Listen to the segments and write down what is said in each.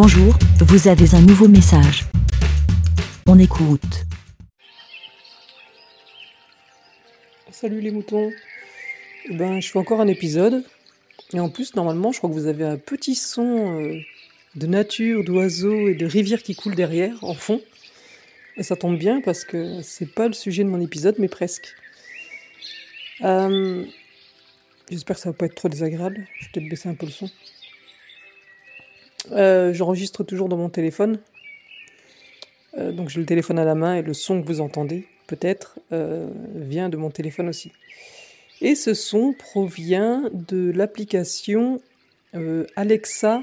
Bonjour, vous avez un nouveau message. On écoute. Salut les moutons. Eh Ben, je fais encore un épisode. Et en plus, normalement, je crois que vous avez un petit son euh, de nature, d'oiseaux et de rivières qui coulent derrière, en fond. Et ça tombe bien parce que c'est pas le sujet de mon épisode, mais presque. Euh, J'espère que ça va pas être trop désagréable. Je vais peut-être baisser un peu le son. Euh, J'enregistre toujours dans mon téléphone. Euh, donc j'ai le téléphone à la main et le son que vous entendez, peut-être, euh, vient de mon téléphone aussi. Et ce son provient de l'application Alexa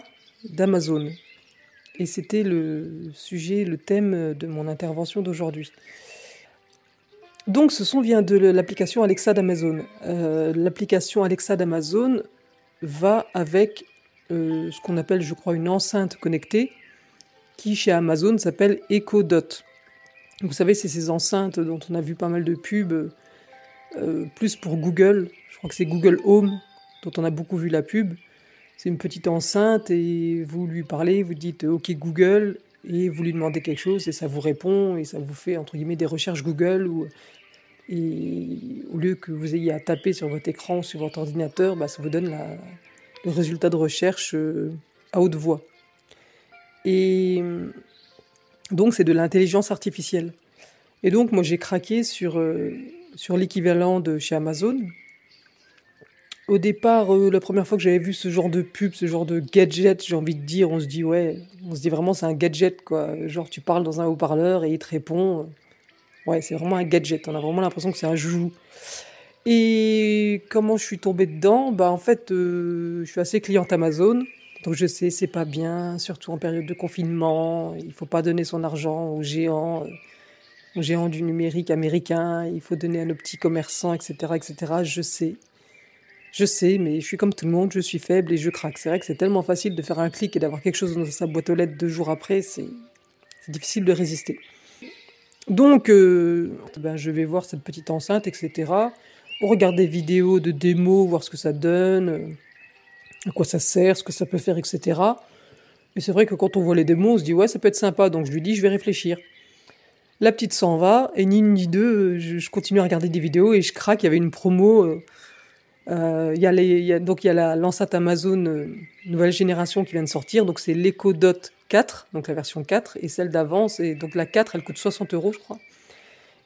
d'Amazon. Et c'était le sujet, le thème de mon intervention d'aujourd'hui. Donc ce son vient de l'application Alexa d'Amazon. L'application Alexa d'Amazon va avec euh, ce qu'on appelle, je crois, une enceinte connectée qui chez Amazon s'appelle Echo Dot. Vous savez, c'est ces enceintes dont on a vu pas mal de pubs, euh, plus pour Google. Je crois que c'est Google Home dont on a beaucoup vu la pub. C'est une petite enceinte et vous lui parlez, vous dites OK Google et vous lui demandez quelque chose et ça vous répond et ça vous fait entre guillemets des recherches Google ou et au lieu que vous ayez à taper sur votre écran, sur votre ordinateur, bah, ça vous donne la, le résultat de recherche euh, à haute voix. Et donc c'est de l'intelligence artificielle. Et donc moi j'ai craqué sur, euh, sur l'équivalent de chez Amazon. Au départ, euh, la première fois que j'avais vu ce genre de pub, ce genre de gadget, j'ai envie de dire, on se dit ouais, on se dit vraiment c'est un gadget quoi. Genre tu parles dans un haut-parleur et il te répond. Ouais, c'est vraiment un gadget. On a vraiment l'impression que c'est un joujou. Et comment je suis tombée dedans? Bah en fait, euh, je suis assez cliente Amazon. Donc je sais, c'est pas bien, surtout en période de confinement. Il faut pas donner son argent aux géants, euh, aux géants du numérique américain. Il faut donner à nos petits commerçants, etc., etc. Je sais, je sais, mais je suis comme tout le monde. Je suis faible et je craque. C'est vrai que c'est tellement facile de faire un clic et d'avoir quelque chose dans sa boîte aux lettres deux jours après. C'est difficile de résister. Donc, euh, ben, je vais voir cette petite enceinte, etc. On regarde des vidéos de démos, voir ce que ça donne, euh, à quoi ça sert, ce que ça peut faire, etc. Et c'est vrai que quand on voit les démos, on se dit ouais, ça peut être sympa. Donc je lui dis, je vais réfléchir. La petite s'en va, et ni une ni deux, je, je continue à regarder des vidéos et je craque. Il y avait une promo. euh, euh, y a les, donc il y a l'enceinte Amazon euh, nouvelle génération qui vient de sortir. Donc c'est l'Echo Dot 4, donc la version 4, et celle d'avant, c'est donc la 4, elle coûte 60 euros, je crois.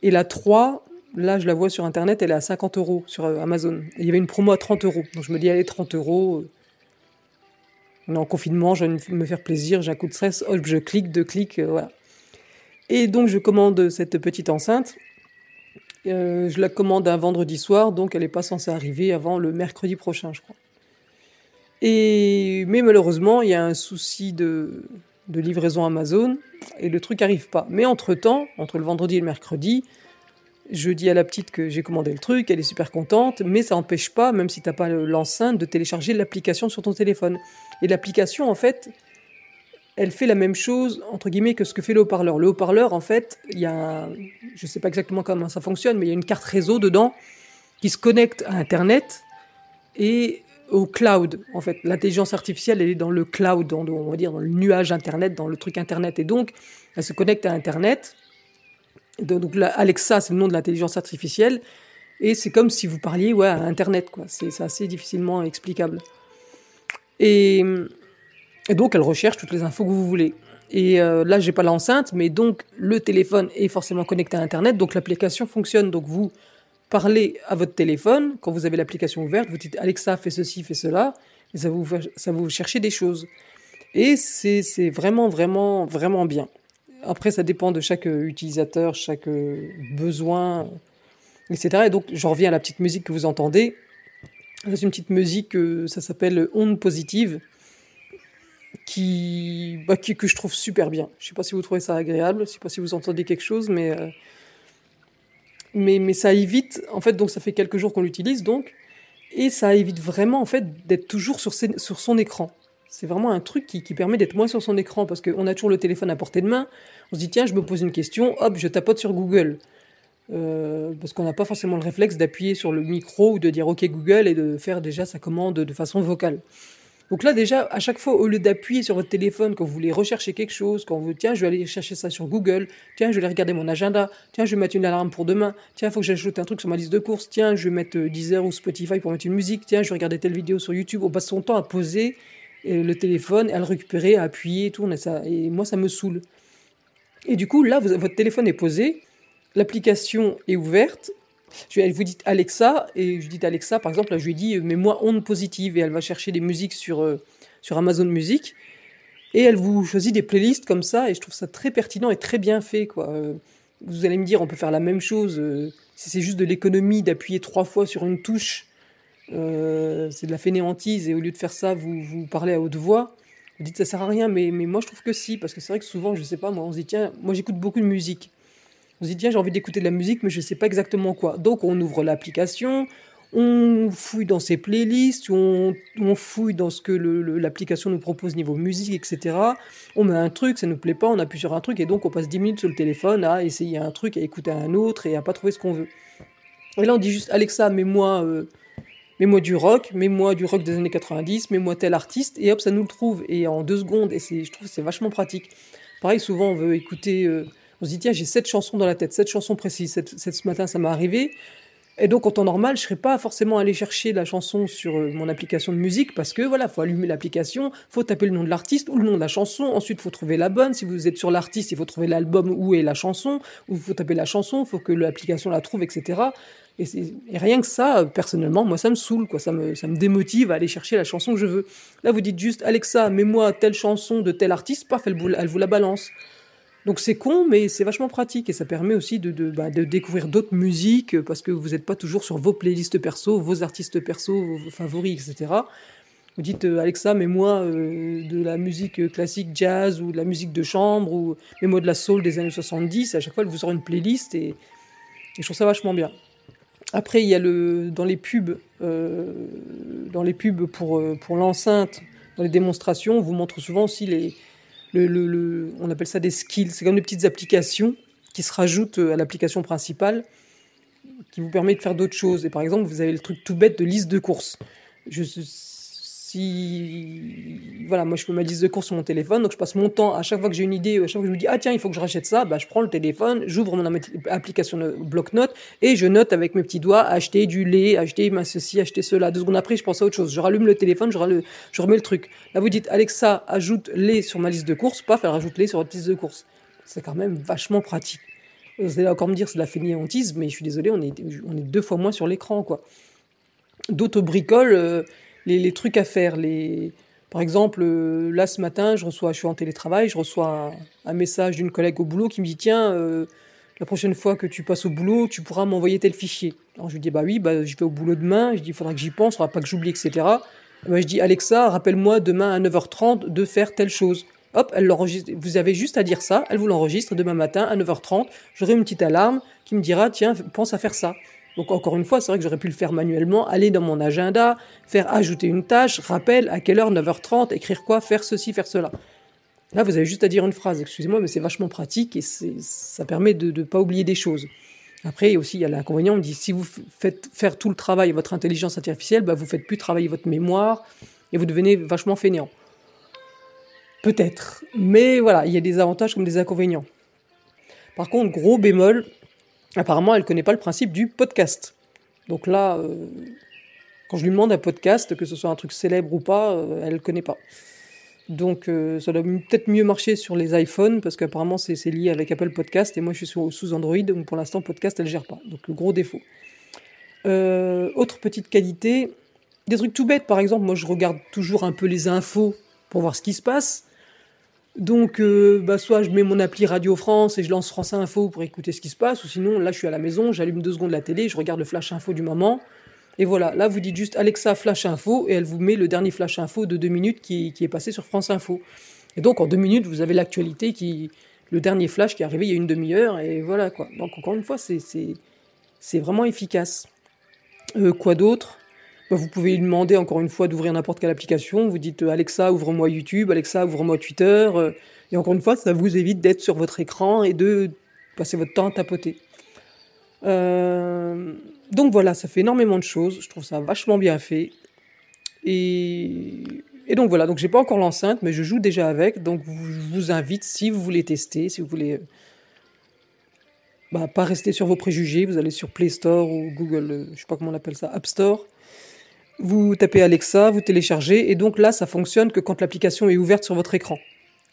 Et la 3, là, je la vois sur internet, elle est à 50 euros sur euh, Amazon. Il y avait une promo à 30 euros. Donc je me dis, allez, 30 euros. On est en confinement, je vais me faire plaisir, j'ai un coup de stress, hop, je clique, deux clics, euh, voilà. Et donc je commande cette petite enceinte. Euh, je la commande un vendredi soir, donc elle n'est pas censée arriver avant le mercredi prochain, je crois. Et mais malheureusement, il y a un souci de, de livraison Amazon et le truc arrive pas. Mais entre-temps, entre le vendredi et le mercredi, je dis à la petite que j'ai commandé le truc, elle est super contente, mais ça n'empêche pas, même si t'as pas le- l'enceinte, de télécharger l'application sur ton téléphone. Et l'application, en fait, elle fait la même chose, entre guillemets, que ce que fait le haut-parleur. Le haut-parleur, en fait, il y a, un- je sais pas exactement comment ça fonctionne, mais il y a une carte réseau dedans qui se connecte à Internet et au cloud. En fait, l'intelligence artificielle, elle est dans le cloud, dans on va dire dans le nuage Internet, dans le truc Internet. Et donc, elle se connecte à Internet. Donc, Alexa, c'est le nom de l'intelligence artificielle. Et c'est comme si vous parliez ouais, à Internet. C'est assez difficilement explicable. Et, donc, elle recherche toutes les infos que vous voulez. Et euh, là, j'ai pas l'enceinte, mais donc le téléphone est forcément connecté à Internet, donc l'application fonctionne. Donc vous parlez à votre téléphone quand vous avez l'application ouverte, vous dites Alexa, fais ceci, fais cela, et ça vous ça vous chercher des choses. Et c'est vraiment, vraiment, vraiment bien. Après, ça dépend de chaque euh, utilisateur, chaque euh, besoin, etc. Et donc, j'en reviens à la petite musique que vous entendez. C'est une petite musique, euh, ça s'appelle Onde Positive, qui, bah, qui- que je trouve super bien. Je sais pas si vous trouvez ça agréable, je sais pas si vous entendez quelque chose, mais, mais, mais ça évite, en fait, donc ça fait quelques jours qu'on l'utilise, donc, et ça évite vraiment, en fait, d'être toujours sur, ses- sur son écran. C'est vraiment un truc qui, qui permet d'être moins sur son écran, parce qu'on a toujours le téléphone à portée de main, on se dit, tiens, je me pose une question, hop, je tapote sur Google. Euh, parce qu'on n'a pas forcément le réflexe d'appuyer sur le micro ou de dire OK Google et de faire déjà sa commande de façon vocale. Donc là, déjà, à chaque fois, au lieu d'appuyer sur votre téléphone quand vous voulez rechercher quelque chose, quand vous, tiens, je vais aller chercher ça sur Google, tiens, je vais aller regarder mon agenda, tiens, je vais mettre une alarme pour demain, tiens, il faut que j'ajoute un truc sur ma liste de courses, tiens, je vais mettre euh, Deezer ou Spotify pour mettre une musique, tiens, je vais regarder telle vidéo sur YouTube. On passe son temps à poser le téléphone, à le récupérer, à appuyer tout. Ça, et moi, ça me saoule. Et du coup, là, votre téléphone est posé, l'application est ouverte, elle vous dit Alexa, et je dis Alexa, par exemple, là, je lui dis, mets-moi onde positive, et elle va chercher des musiques sur, euh, sur Amazon Music, et elle vous choisit des playlists comme ça, et je trouve ça très pertinent et très bien fait, quoi. Euh, vous allez me dire, on peut faire la même chose, euh, si c'est juste de l'économie d'appuyer trois fois sur une touche, c'est de la fainéantise, et au lieu de faire ça, vous, vous parlez à haute voix. Vous dites ça sert à rien, mais, mais moi je trouve que si, parce que c'est vrai que souvent, je sais pas, moi on se dit tiens, moi j'écoute beaucoup de musique. On se dit, tiens, j'ai envie d'écouter de la musique, mais je sais pas exactement quoi. Donc, on ouvre l'application, on fouille dans ses playlists, on, on fouille dans ce que l'application nous propose niveau musique, etc. On met un truc, ça ne nous plaît pas, on appuie sur un truc, et donc on passe 10 minutes sur le téléphone à essayer un truc, à écouter un autre, et à pas trouver ce qu'on veut. Et là, on dit juste, Alexa, mets-moi euh, mets-moi du rock, mets-moi du rock des années 90, mets-moi tel artiste, et hop, ça nous le trouve, et en deux secondes, et je trouve que c'est vachement pratique. Pareil, souvent, on veut écouter... Euh, on se dit, tiens, j'ai sept chansons dans la tête, sept chansons précises. Cette, ce matin, ça m'est arrivé. Et donc, en temps normal, je ne serais pas forcément allé chercher la chanson sur euh, mon application de musique parce que voilà, faut allumer l'application, faut taper le nom de l'artiste ou le nom de la chanson. Ensuite, faut trouver la bonne. Si vous êtes sur l'artiste, il faut trouver l'album où est la chanson, ou faut taper la chanson, faut que l'application la trouve, etc. Et, rien que ça, personnellement, moi, ça me saoule, quoi. Ça me, ça me démotive à aller chercher la chanson que je veux. Là, vous dites juste, Alexa, mets-moi telle chanson de tel artiste, paf, elle elle vous la balance. Donc c'est con, mais c'est vachement pratique et ça permet aussi de, de, bah, découvrir d'autres musiques euh, parce que vous n'êtes pas toujours sur vos playlists perso, vos artistes perso, vos favoris, etc. Vous dites euh, Alexa, mets-moi euh, de la musique classique jazz ou de la musique de chambre ou mets-moi de la soul des années 70. À chaque fois, elle vous sort une playlist et, je trouve ça vachement bien. Après, il y a le dans les pubs, dans les pubs pour pour l'enceinte, dans les démonstrations, on vous montre souvent aussi les le, on appelle ça des skills. C'est comme des petites applications qui se rajoutent euh, à l'application principale qui vous permet de faire d'autres choses. Et par exemple, vous avez le truc tout bête de liste de courses. Je, si voilà, moi je fais ma liste de courses sur mon téléphone, donc je passe mon temps à chaque fois que j'ai une idée, à chaque fois que je me dis ah tiens il faut que je rachète ça, bah je prends le téléphone, j'ouvre mon application de bloc-notes et je note avec mes petits doigts acheter du lait, acheter ceci, acheter cela. Deux secondes après je pense à autre chose, je rallume le téléphone, je, remets le truc. Là vous dites Alexa ajoute lait sur ma liste de courses, paf elle rajoute lait sur votre liste de courses. C'est quand même vachement pratique. Vous allez encore me dire c'est de la fainéantise, mais je suis désolé, on est, on est deux fois moins sur l'écran quoi. D'autres bricoles. Euh, les, trucs à faire. Les... Par exemple, euh, là ce matin, je reçois, je suis en télétravail, je reçois un, message d'une collègue au boulot qui me dit tiens, euh, la prochaine fois que tu passes au boulot, tu pourras m'envoyer tel fichier. Alors je lui dis bah oui, bah, je vais au boulot demain. Je dis il faudra que j'y pense, il faudra pas que j'oublie, etc. Bah, je dis Alexa, rappelle-moi demain à 9h30 de faire telle chose. Hop, elle l'enregistre. Vous avez juste à dire ça, elle vous l'enregistre demain matin à 9h30. J'aurai une petite alarme qui me dira tiens, pense à faire ça. Donc encore une fois, c'est vrai que j'aurais pu le faire manuellement, aller dans mon agenda, faire ajouter une tâche, rappel, à quelle heure 9h30, écrire quoi, faire ceci, faire cela. Là, vous avez juste à dire une phrase, excusez-moi, mais c'est vachement pratique et ça permet de ne pas oublier des choses. Après, aussi, il y a l'inconvénient, on dit, si vous faites faire tout le travail votre intelligence artificielle, bah, vous faites plus travailler votre mémoire et vous devenez vachement fainéant. Peut-être. Mais voilà, il y a des avantages comme des inconvénients. Par contre, gros bémol, apparemment, elle ne connaît pas le principe du podcast. Donc là, euh, quand je lui demande un podcast, que ce soit un truc célèbre ou pas, euh, elle ne connaît pas. Donc euh, ça doit peut-être mieux marcher sur les iPhones, parce qu'apparemment c'est lié avec Apple Podcast, et moi je suis sous Android, donc pour l'instant podcast elle ne gère pas. Donc le gros défaut. autre petite qualité, des trucs tout bêtes, par exemple, moi je regarde toujours un peu les infos pour voir ce qui se passe. Donc, euh, bah, soit je mets mon appli Radio France et je lance France Info pour écouter ce qui se passe, ou sinon, là, je suis à la maison, j'allume deux secondes la télé, je regarde le flash info du moment. Et voilà, là, vous dites juste Alexa flash info et elle vous met le dernier flash info de deux minutes qui, est passé sur France Info. Et donc, en deux minutes, vous avez l'actualité qui. Le dernier flash qui est arrivé il y a une demi-heure, et voilà quoi. Donc, encore une fois, c'est vraiment efficace. Euh, quoi d'autre? Vous pouvez lui demander encore une fois d'ouvrir n'importe quelle application. Vous dites euh, Alexa, ouvre-moi YouTube, Alexa, ouvre-moi Twitter. Euh, et encore une fois, ça vous évite d'être sur votre écran et de passer votre temps à tapoter. Euh, donc voilà, ça fait énormément de choses. Je trouve ça vachement bien fait. Et, donc voilà, donc j'ai pas encore l'enceinte, mais je joue déjà avec. Donc je vous invite, si vous voulez tester, si vous voulez bah, pas rester sur vos préjugés, vous allez sur Play Store ou Google, je sais pas comment on appelle ça, App Store. Vous tapez Alexa, vous téléchargez, et donc là, ça fonctionne que quand l'application est ouverte sur votre écran.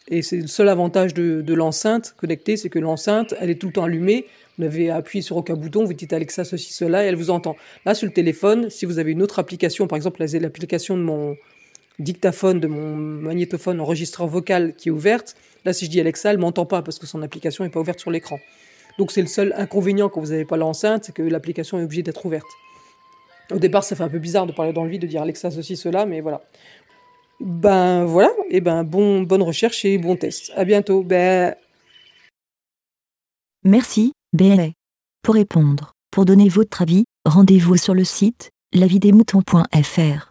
Et c'est le seul avantage de, l'enceinte connectée, c'est que l'enceinte, elle est tout le temps allumée. Vous avez appuyé sur aucun bouton, vous dites Alexa ceci, cela, et elle vous entend. Là, sur le téléphone, si vous avez une autre application, par exemple l'application de mon, dictaphone de mon magnétophone enregistreur vocal qui est ouverte. Là, si je dis Alexa, elle m'entend pas parce que son application n'est pas ouverte sur l'écran. Donc c'est le seul inconvénient quand vous n'avez pas l'enceinte, c'est que l'application est obligée d'être ouverte. Au départ, ça fait un peu bizarre de parler dans le vide, de dire Alexa ceci, cela, mais voilà. Ben voilà, et ben bon, bonne recherche et bon test. À bientôt. Ben... Merci, BLA. Pour répondre, pour donner votre avis, rendez-vous sur le site lavidemouton.fr.